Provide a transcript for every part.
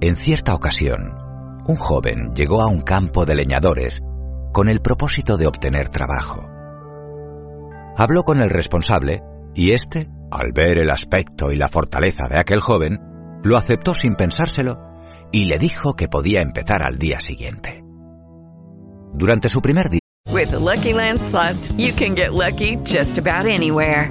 En cierta ocasión, un joven llegó a un campo de leñadores con el propósito de obtener trabajo. Habló con el responsable y éste, al ver el aspecto y la fortaleza de aquel joven, lo aceptó sin pensárselo y le dijo que podía empezar al día siguiente. Durante su primer día, With Lucky Land you can get lucky just about anywhere.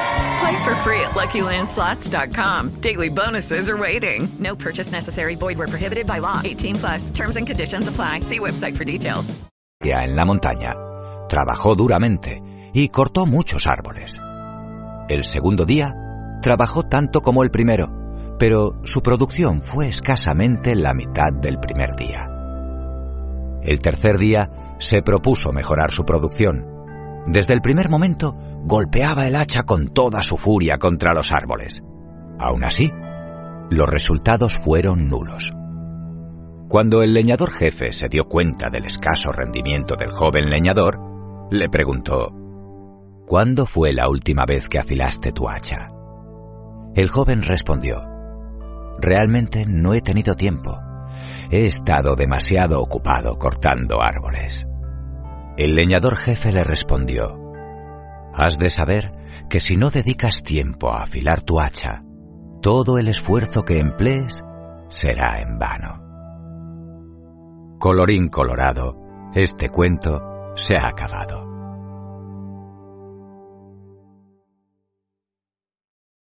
Play for free at LuckyLandSlots.com. Daily bonuses are waiting. No purchase necessary. Void where prohibited by law. 18 plus. Terms and conditions apply. See website for details. en la montaña, trabajó duramente y cortó muchos árboles. El segundo día, trabajó tanto como el primero, pero su producción fue escasamente la mitad del primer día. El tercer día se propuso mejorar su producción. Desde el primer momento golpeaba el hacha con toda su furia contra los árboles. Aún así, los resultados fueron nulos. Cuando el leñador jefe se dio cuenta del escaso rendimiento del joven leñador, le preguntó, ¿Cuándo fue la última vez que afilaste tu hacha? El joven respondió, Realmente no he tenido tiempo. He estado demasiado ocupado cortando árboles. El leñador jefe le respondió, Has de saber que si no dedicas tiempo a afilar tu hacha, todo el esfuerzo que emplees será en vano. Colorín colorado, este cuento se ha acabado.